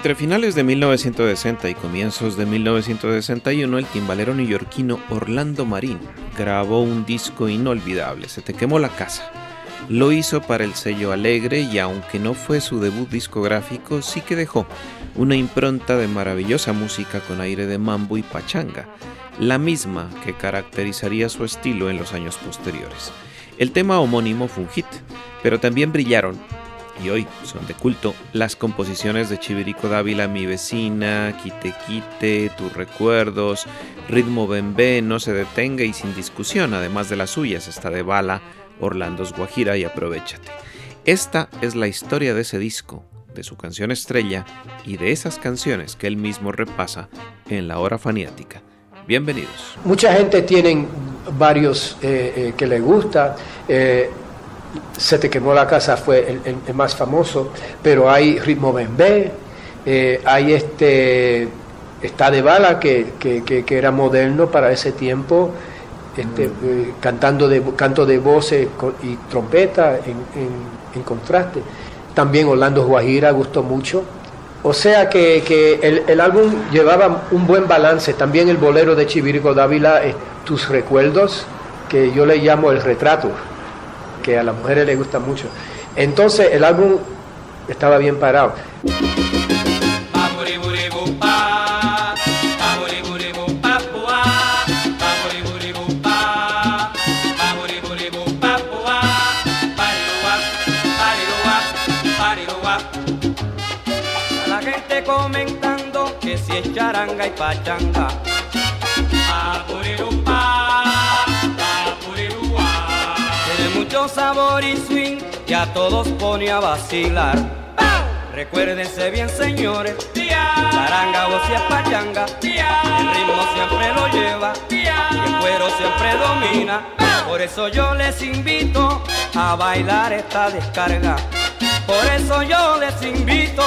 Entre finales de 1960 y comienzos de 1961, el timbalero neoyorquino Orlando Marín grabó un disco inolvidable, Se te quemó la casa. Lo hizo para el sello Alegre y aunque no fue su debut discográfico, sí que dejó una impronta de maravillosa música con aire de mambo y pachanga, la misma que caracterizaría su estilo en los años posteriores. El tema homónimo fue un hit, pero también brillaron y hoy son de culto las composiciones de Chivirico Dávila, Mi vecina, Quite Quite, Tus recuerdos, Ritmo Bembé, No se detenga y sin discusión, además de las suyas, está de Bala, Orlando's Guajira y Aprovechate. Esta es la historia de ese disco, de su canción estrella y de esas canciones que él mismo repasa en la hora faniática. Bienvenidos. Mucha gente tiene varios eh, eh, que le gusta. eh, se te quemó la casa fue el, el- el más famoso, pero hay ritmo bembé, eh, hay este está de bala que, que- que- que era moderno para ese tiempo, este, eh, cantando de canto de voces y trompeta en, en- en contraste. También Orlando Guajira gustó mucho. O sea que, que el, el álbum llevaba un buen balance. También el bolero de Chivirico Dávila, Tus recuerdos, que yo le llamo el retrato que a las mujeres les gusta mucho. Entonces el álbum estaba bien parado. La gente comentando que si es charanga y pachanga. Sabor y swing que a todos pone a vacilar. Recuérdense bien, señores, charanga o si es pachanga, el ritmo siempre lo lleva y el cuero siempre domina. Por eso yo les invito a bailar esta descarga. Por eso yo les invito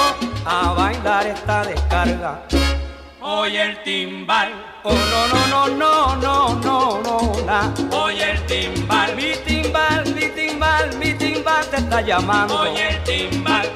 a bailar esta descarga. Oye el timbal, oh no no no no no no no na. Oye el timbal, mi timbal, mi timbal, mi timbal te está llamando. Oye el timbal.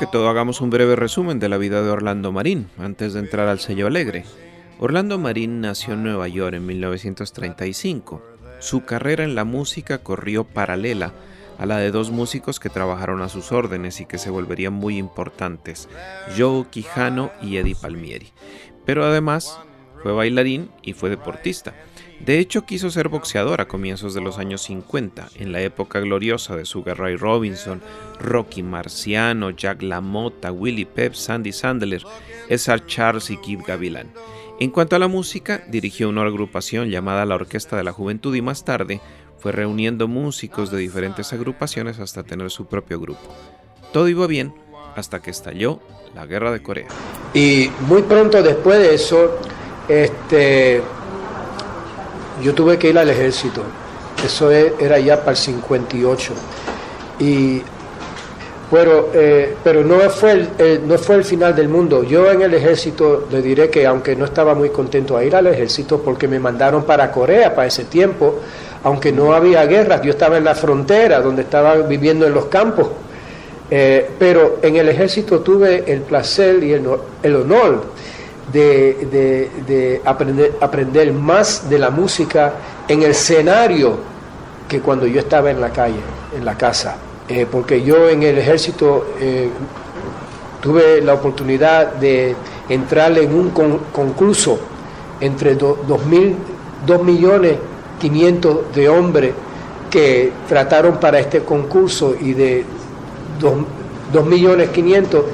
Que todo, hagamos un breve resumen de la vida de Orlando Marín, antes de entrar al sello alegre. Orlando Marín nació en Nueva York en 1935. Su carrera en la música corrió paralela a la de dos músicos que trabajaron a sus órdenes y que se volverían muy importantes, Joe Quijano y Eddie Palmieri. Pero además fue bailarín y fue deportista. De hecho, quiso ser boxeador a comienzos de los años 50, en la época gloriosa de Sugar Ray Robinson, Rocky Marciano, Jack LaMotta, Willie Pep, Sandy Sandler, Cesar Charles y Kid Gavilan. En cuanto a la música, dirigió una agrupación llamada la Orquesta de la Juventud y más tarde fue reuniendo músicos de diferentes agrupaciones hasta tener su propio grupo. Todo iba bien hasta que estalló la Guerra de Corea. Y muy pronto después de eso, este, yo tuve que ir al ejército. Eso e, era ya para el 58. Y, bueno, eh, pero no fue, el, no fue el final del mundo. Yo en el ejército le diré que aunque no estaba muy contento a ir al ejército porque me mandaron para Corea para ese tiempo, aunque no había guerras, yo estaba en la frontera donde estaba viviendo en los campos. Eh, pero en el ejército tuve el placer y el, el honor de, aprender, aprender más de la música en el escenario que cuando yo estaba en la calle, en la casa. Eh, porque yo en el ejército eh, tuve la oportunidad de entrar en un concurso entre 2 millones 500 de hombres que trataron para este concurso y de 2 millones 500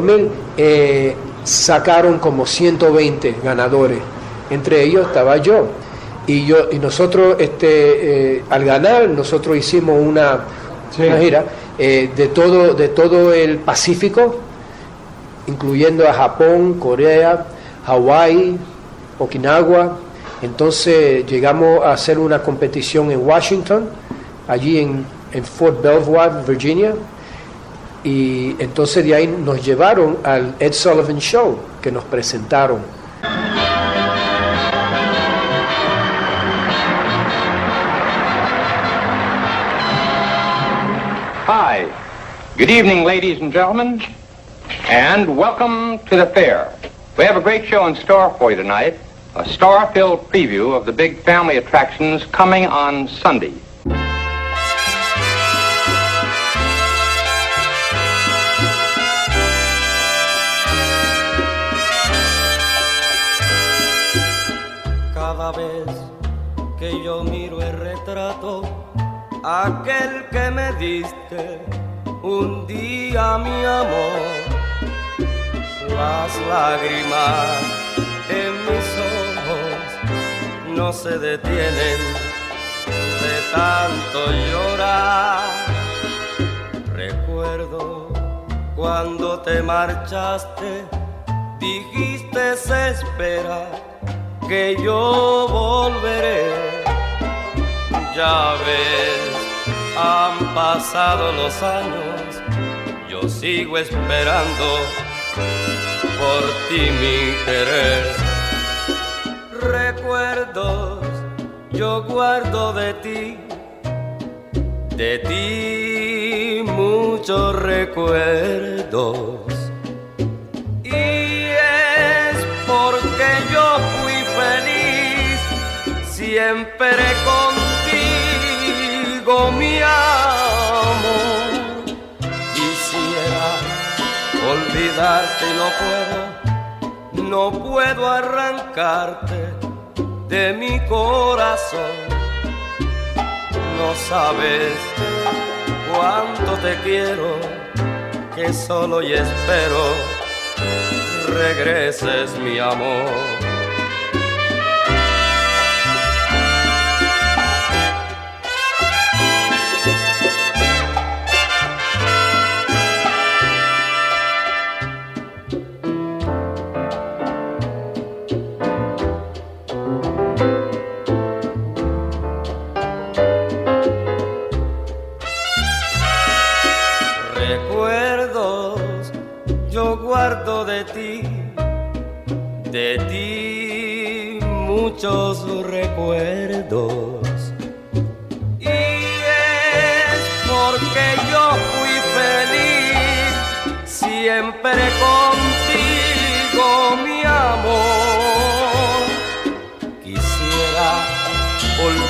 mil eh, sacaron como 120 ganadores. Entre ellos estaba yo. Y, yo, y nosotros, este, eh, al ganar, nosotros hicimos una, gira eh, de, todo, de todo el Pacífico, incluyendo a Japón, Corea, Hawái, Okinawa. Entonces llegamos a hacer una competición en Washington, allí en, en Fort Belvoir, Virginia y entonces de ahí nos llevaron al Ed Sullivan Show, que nos presentaron. Hi, good evening, ladies and gentlemen, and welcome to the fair. We have a great show in store for you tonight, a star-filled preview of the big family attractions coming on Sunday. Aquel que me diste un día mi amor. Las lágrimas en mis ojos no se detienen de tanto llorar. Recuerdo cuando te marchaste, dijiste se espera que yo volveré. Ya ves han pasado los años, yo sigo esperando por ti mi querer. Recuerdos yo guardo de ti, de ti muchos recuerdos. Y es porque yo fui feliz siempre contigo y no puedo, no puedo arrancarte de mi corazón. No sabes cuánto te quiero, que solo y espero regreses mi amor.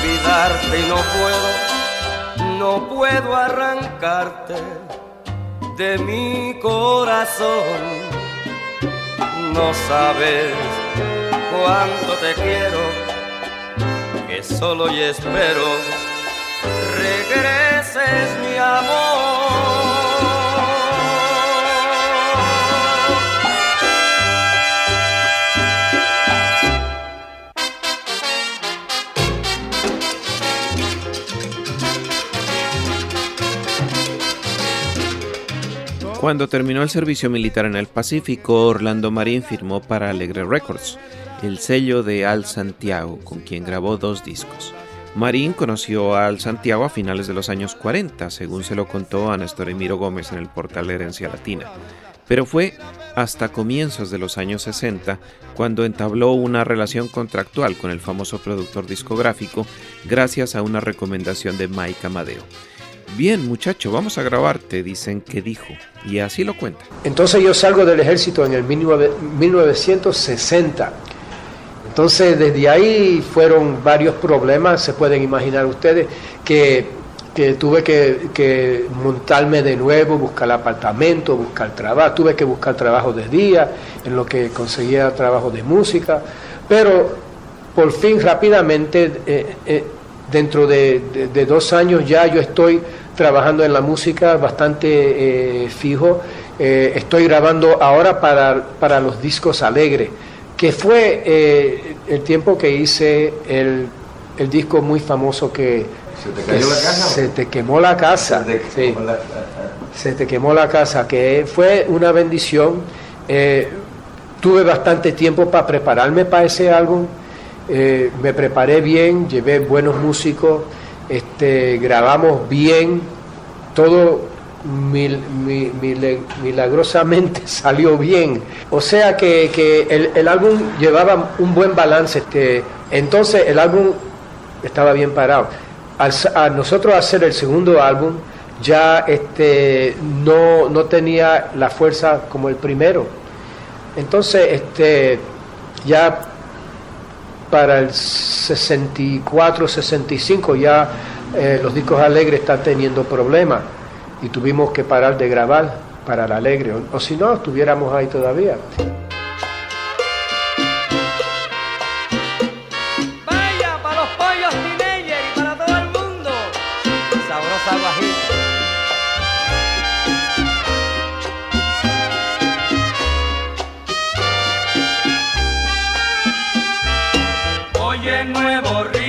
Olvidarte y no puedo, no puedo arrancarte de mi corazón. No sabes cuánto te quiero, que solo y espero regreses mi amor. Cuando terminó el servicio militar en el Pacífico, Orlando Marín firmó para Alegre Records, el sello de Al Santiago, con quien grabó dos discos. Marín conoció a Al Santiago a finales de los años 40, según se lo contó a Néstor Emiro Gómez en el portal Herencia Latina. Pero fue hasta comienzos de los años 60 cuando entabló una relación contractual con el famoso productor discográfico gracias a una recomendación de Mike Amadeo. Bien, muchacho, vamos a grabarte, dicen que dijo, y así lo cuenta. Entonces yo salgo del ejército en el 1960. Entonces desde ahí fueron varios problemas, se pueden imaginar ustedes, que, tuve que, que, montarme de nuevo, buscar apartamento, buscar trabajo, tuve que buscar trabajo de día, en lo que conseguía trabajo de música, pero por fin rápidamente, eh, eh, dentro de dos años ya yo estoy trabajando en la música bastante eh, fijo. Eh, estoy grabando ahora para, para, los discos Alegre, que fue eh, el tiempo que hice el, el, disco muy famoso que... ¿Se te cayó la casa? Se te quemó la casa. Se te quemó, la, se te quemó la casa, que fue una bendición. tuve bastante tiempo para prepararme para ese álbum. me preparé bien, llevé buenos músicos este, grabamos bien, todo milagrosamente salió bien. O sea que, el, álbum llevaba un buen balance. Este, entonces el álbum estaba bien parado. Al, a nosotros hacer el segundo álbum ya este, no, no tenía la fuerza como el primero. Entonces este, ya para el 64, 65 ya eh, los discos alegres están teniendo problemas y tuvimos que parar de grabar para el alegre, o, o si no, estuviéramos ahí todavía. Del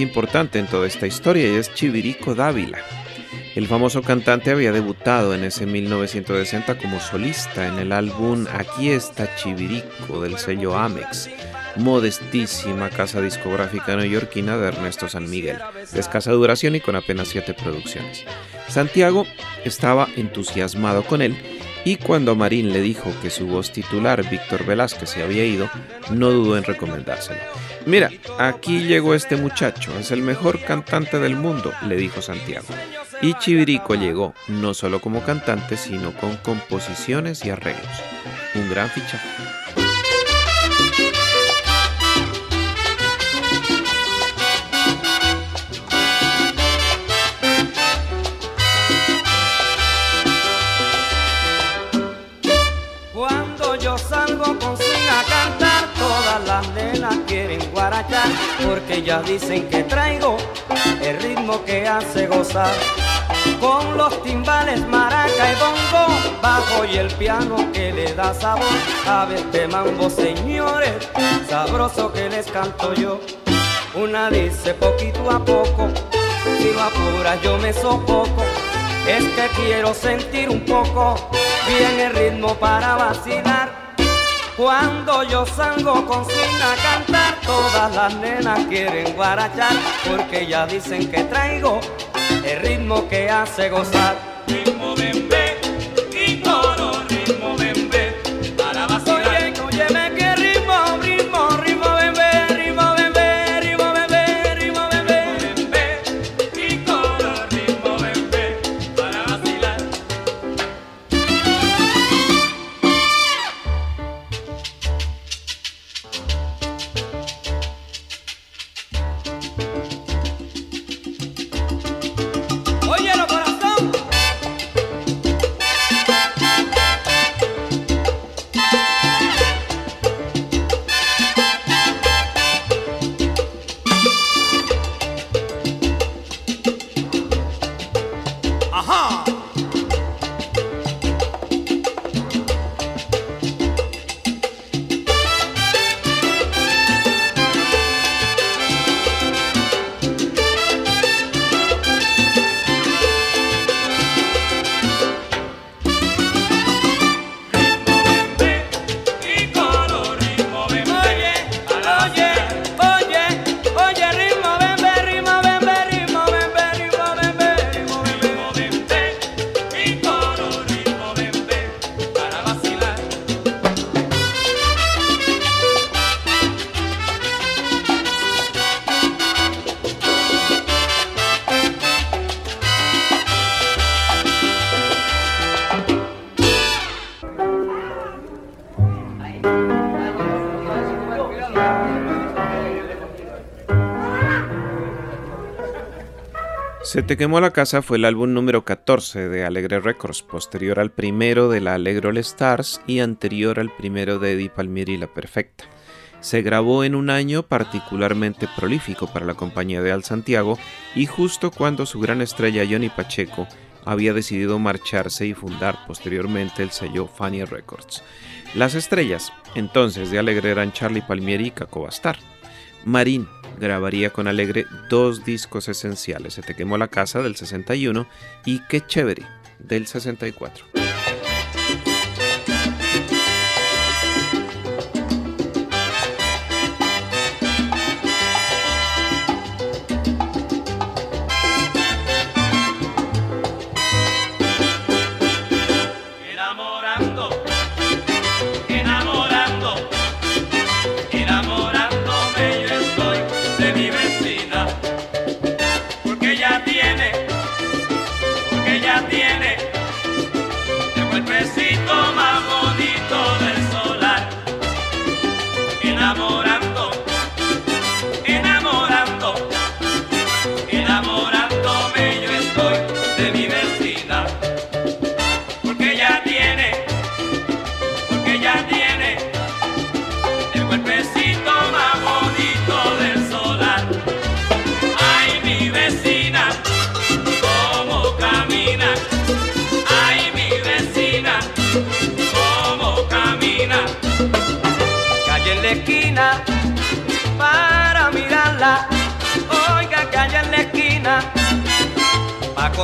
importante en toda esta historia y es Chivirico Dávila. El famoso cantante había debutado en ese 1960 como solista en el álbum Aquí está Chivirico del sello Amex, modestísima casa discográfica neoyorquina de Ernesto San Miguel, de escasa duración y con apenas siete producciones. Santiago estaba entusiasmado con él y cuando Marín le dijo que su voz titular, Víctor Velázquez, se había ido, no dudó en recomendárselo. Mira, aquí llegó este muchacho, es el mejor cantante del mundo, le dijo Santiago. Y Chivirico llegó no solo como cantante, sino con composiciones y arreglos. Un gran fichaje. Porque ya dicen que traigo el ritmo que hace gozar. Con los timbales, maraca y bongo, bajo y el piano que le da sabor a este mambo, señores, sabroso que les canto yo. Una dice poquito a poco, si lo apuras yo me sofoco, es que quiero sentir un poco bien el ritmo para vacilar. Cuando yo salgo con swing a cantar, todas las nenas quieren guarachar, porque ya dicen que traigo el ritmo que hace gozar. Se te quemó la casa fue el álbum número 14 de Alegre Records, posterior al primero de la Alegro All Stars y anterior al primero de Eddie Palmieri La Perfecta. Se grabó en un año particularmente prolífico para la compañía de Al Santiago y justo cuando su gran estrella Johnny Pacheco había decidido marcharse y fundar posteriormente el sello Fania Records. Las estrellas entonces de Alegre eran Charlie Palmieri y Caco Bastar. Marín grabaría con Alegre dos discos esenciales, Se te quemó la casa del 61 y Qué chévere del 64.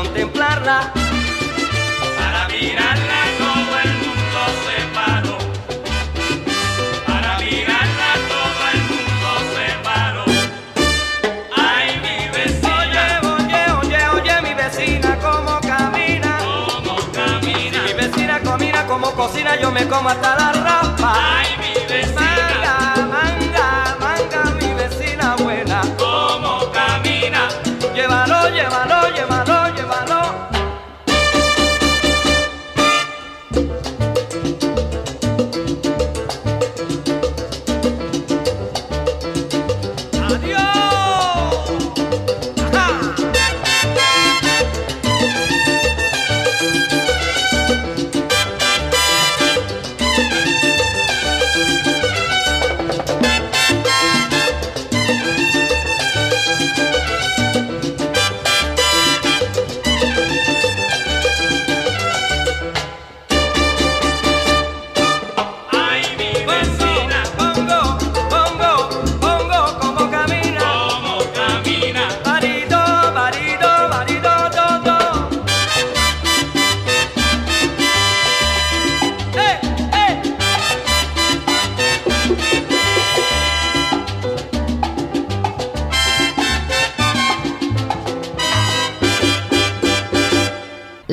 Contemplarla. Para mirarla todo el mundo se paró. Para mirarla todo el mundo se paró. Ay, mi vecina, Oye, oye, oye, oye, mi vecina cómo camina. cómo camina. Mi vecina comina como cocina, yo me como hasta la rapa. Ay,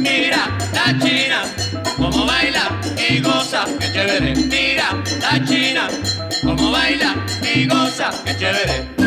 Mira la china, como baila y goza, qué chévere. Mira la china, como baila y goza, qué chévere.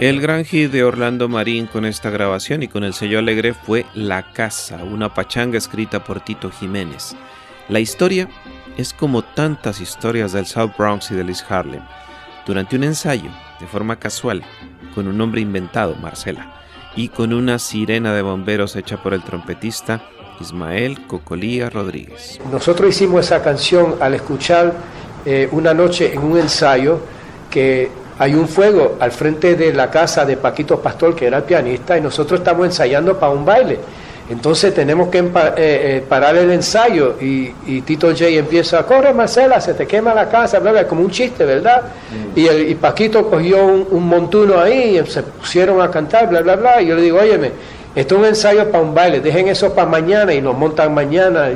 El gran hit de Orlando Marín con esta grabación y con el sello alegre fue La Casa, una pachanga escrita por Tito Jiménez. La historia es como tantas historias del South Bronx y del East Harlem. Durante un ensayo, de forma casual, con un nombre inventado, Marcela, y con una sirena de bomberos hecha por el trompetista Ismael Cocolía Rodríguez. Nosotros hicimos esa canción al escuchar eh, una noche en un ensayo que hay un fuego al frente de la casa de Paquito Pastor, que era el pianista, y nosotros estamos ensayando para un baile. Entonces tenemos que eh, eh, parar el ensayo y, Tito J empieza, corre Marcela, se te quema la casa, bla, bla, como un chiste, ¿verdad? Mm. Y, el, Paquito cogió un, montuno ahí y se pusieron a cantar, bla, bla, bla. Y yo le digo, óyeme, esto es un ensayo para un baile, dejen eso para mañana y nos montan mañana.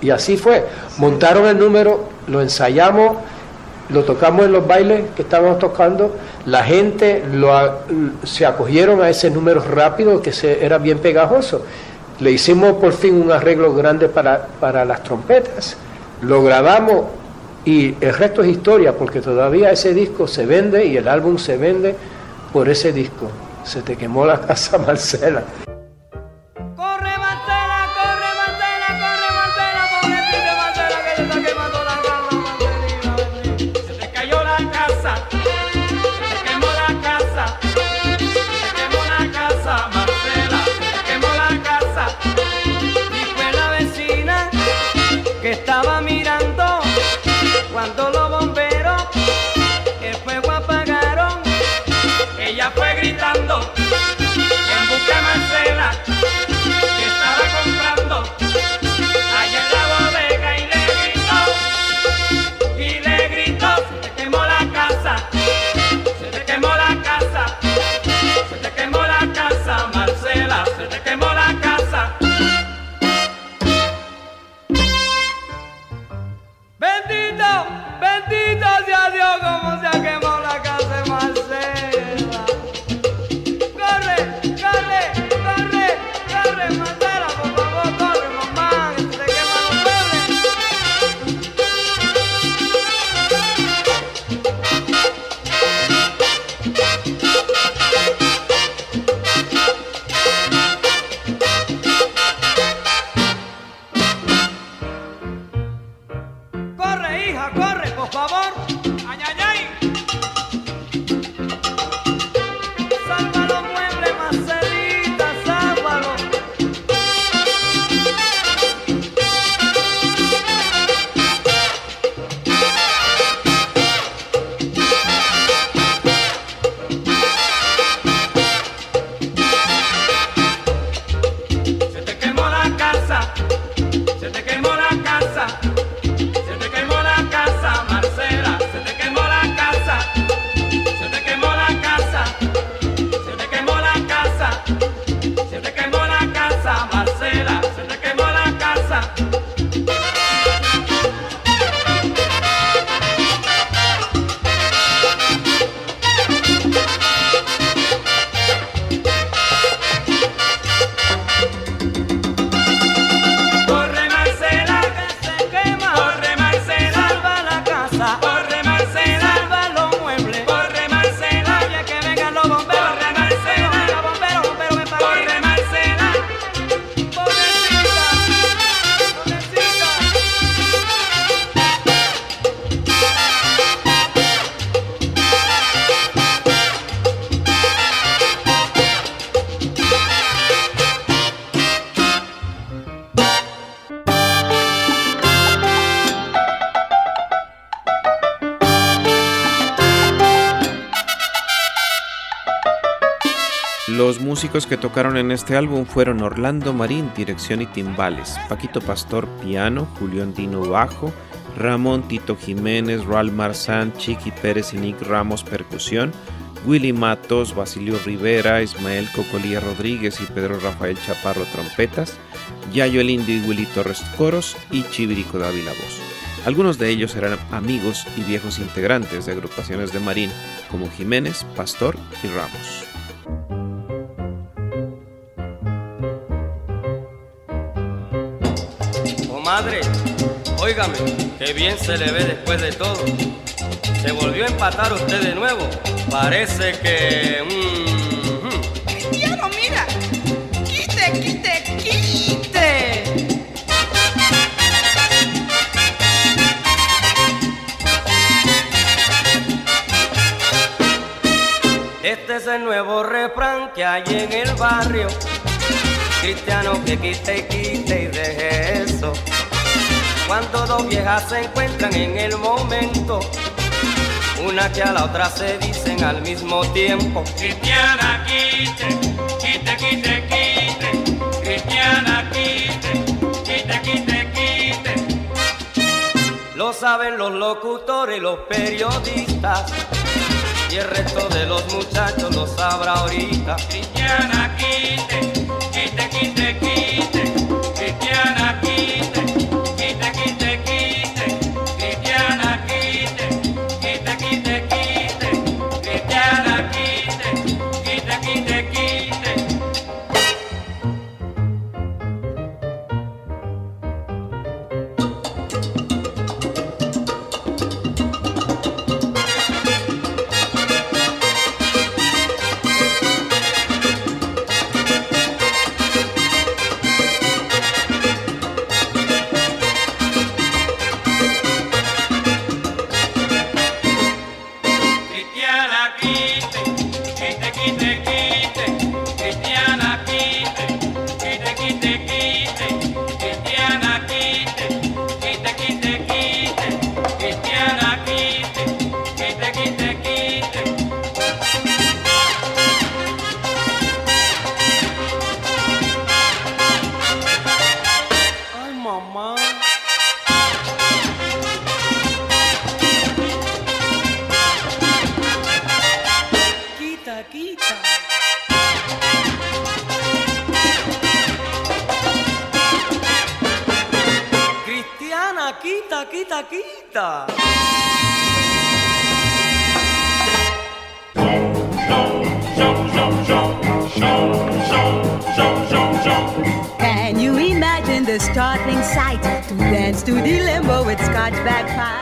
Y, así fue. Montaron el número, lo ensayamos, lo tocamos en los bailes que estábamos tocando, la gente se acogieron a ese número rápido que era bien pegajoso. Le hicimos por fin un arreglo grande para, para las trompetas, lo grabamos y el resto es historia porque todavía ese disco se vende y el álbum se vende por ese disco. Se te quemó la casa Marcela. Músicos que tocaron en este álbum fueron Orlando Marín, dirección y timbales, Paquito Pastor, piano, Julio Andino, bajo, Ramón Tito Jiménez, Ral Marzán, Chiqui Pérez y Nick Ramos, percusión, Willy Matos, Basilio Rivera, Ismael Cocolía Rodríguez y Pedro Rafael Chaparro, trompetas, Yayo El y Willy Torres, coros y Chivirico Dávila, voz. Algunos de ellos eran amigos y viejos integrantes de agrupaciones de Marín, como Jiménez, Pastor y Ramos. Madre, óigame, qué bien se le ve después de todo. Se volvió a empatar usted de nuevo. Parece que... Mm, Cristiano, mira. Quite, quite, quite. Este es el nuevo refrán que hay en el barrio. Cristiano que quite quite y deje eso. Cuando dos viejas se encuentran en el momento, una que a la otra se dicen al mismo tiempo. Cristiana, quite, quite, quite, quite. Cristiana, quite, quite, quite, quite. Lo saben los locutores los periodistas. Y el resto de los muchachos lo sabrá ahorita. Cristiana, quite, quite, quite, quite.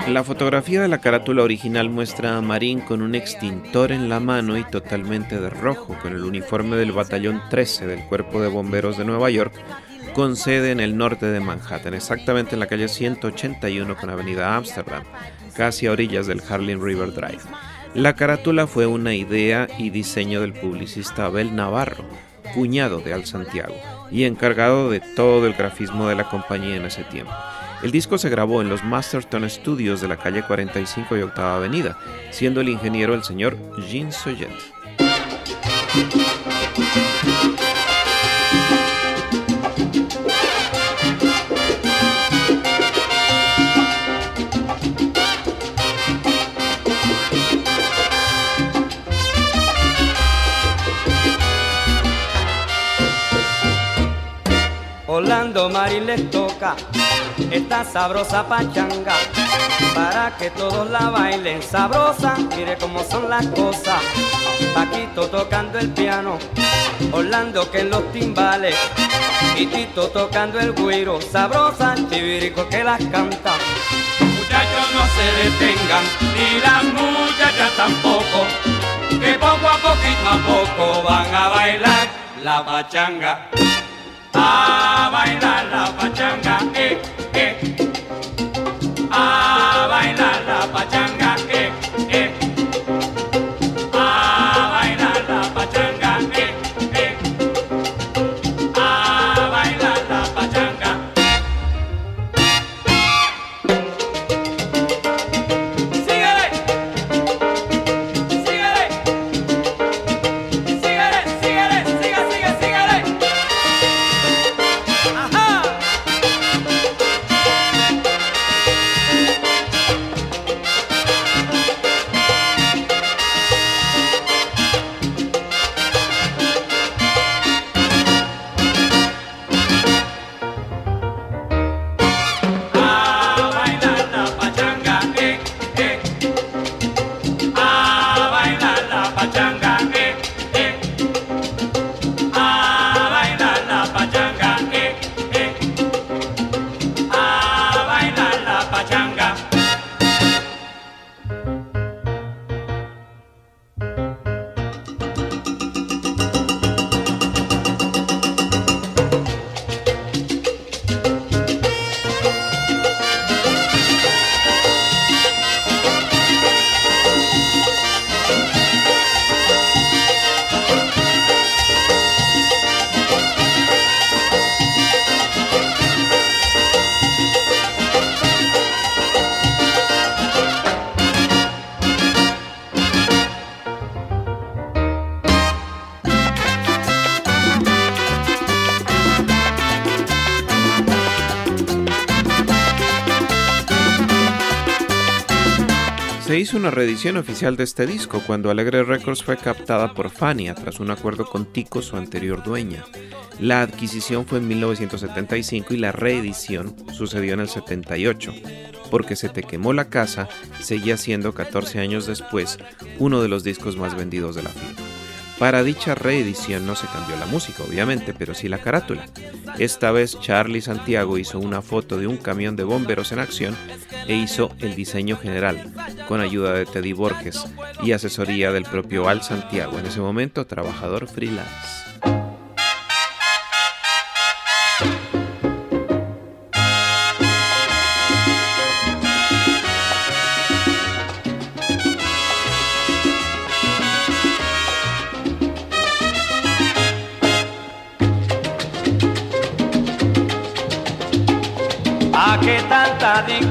La fotografía de la carátula original muestra a Marín con un extintor en la mano y totalmente de rojo, con el uniforme del Batallón 13 del Cuerpo de Bomberos de Nueva York, con sede en el norte de Manhattan, exactamente en la calle 181 con Avenida Amsterdam, casi a orillas del Harlem River Drive. La carátula fue una idea y diseño del publicista Abel Navarro, cuñado de Al Santiago, y encargado de todo el grafismo de la compañía en ese tiempo. El disco se grabó en los Masterton Studios de la calle 45 y Octava Avenida, siendo el ingeniero el señor Jean Soyet. Marín les toca esta sabrosa pachanga para que todos la bailen sabrosa. Mire cómo son las cosas. Paquito tocando el piano, Orlando que en los timbales y Tito tocando el güiro. Sabrosa, chivirico que las canta. Muchachos no se detengan, ni las muchachas tampoco, que poco a poquito a poco van a bailar la pachanga. A bailar la pachanga, eh, eh. A hizo una reedición oficial de este disco cuando Alegre Records fue captada por Fania tras un acuerdo con Tico, su anterior dueña. La adquisición fue en 1975 y la reedición sucedió en el 78. Porque se te quemó la casa seguía siendo 14 años después uno de los discos más vendidos de la firma. Para dicha reedición no se cambió la música, obviamente, pero sí la carátula. Esta vez Charlie Santiago hizo una foto de un camión de bomberos en acción e hizo el diseño general, con ayuda de Teddy Borges y asesoría del propio Al Santiago, en ese momento trabajador freelance. Tanta discusión,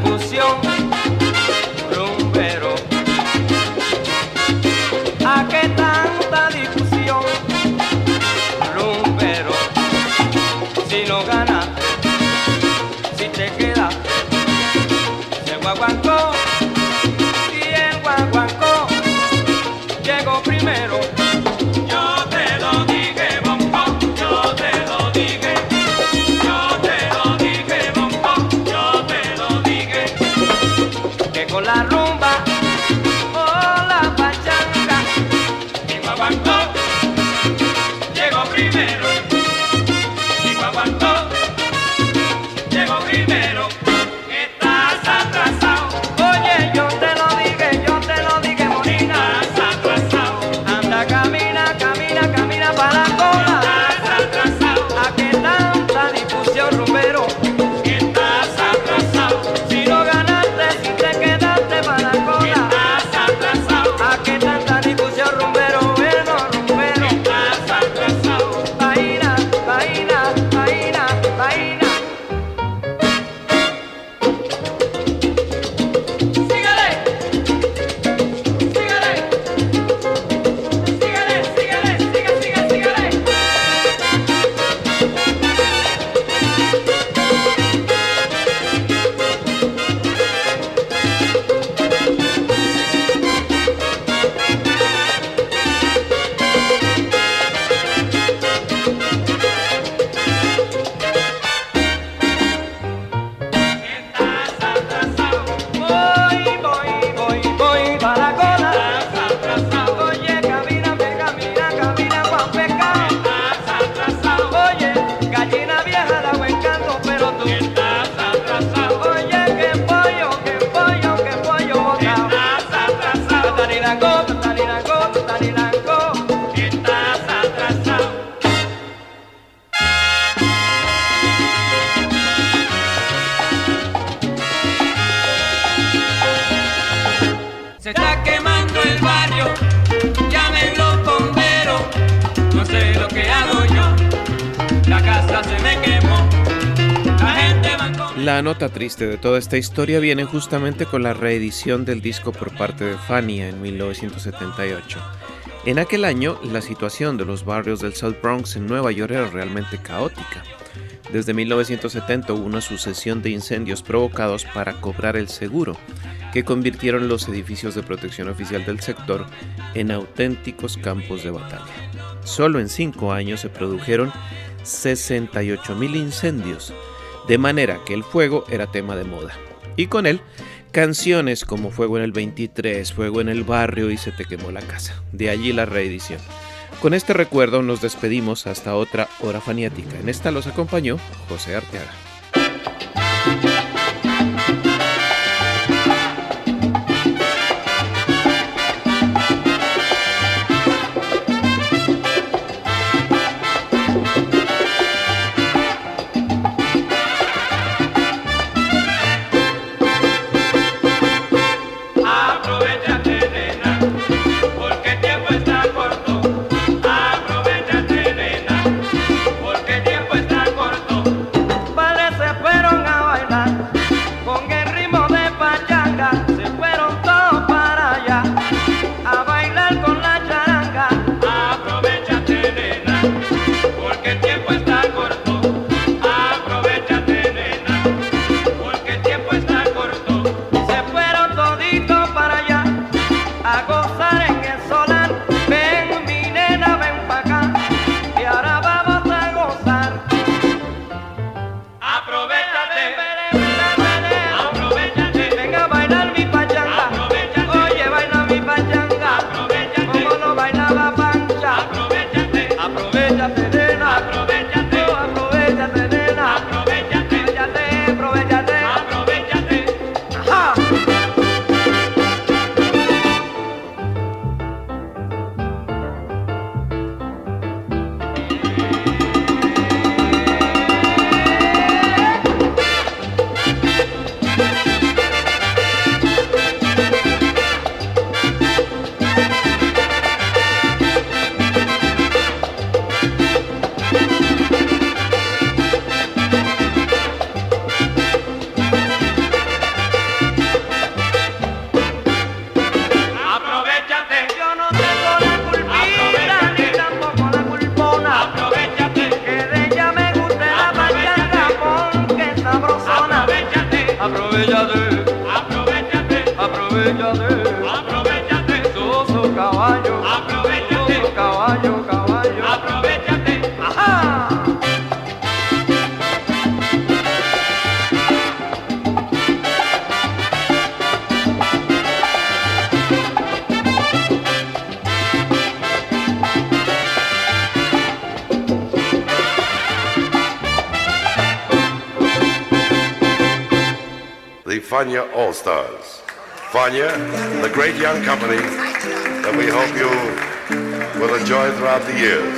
triste de toda esta historia viene justamente con la reedición del disco por parte de Fania en 1978. En aquel año, la situación de los barrios del South Bronx en Nueva York era realmente caótica. Desde 1970 hubo una sucesión de incendios provocados para cobrar el seguro, que convirtieron los edificios de protección oficial del sector en auténticos campos de batalla. Solo en cinco años se produjeron 68.000 incendios, de manera que el fuego era tema de moda. Y con él, canciones como Fuego en el 23, Fuego en el barrio y Se te quemó la casa. De allí la reedición. Con este recuerdo nos despedimos hasta otra hora faniática. En esta los acompañó José Arteaga.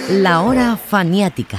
La hora faniática.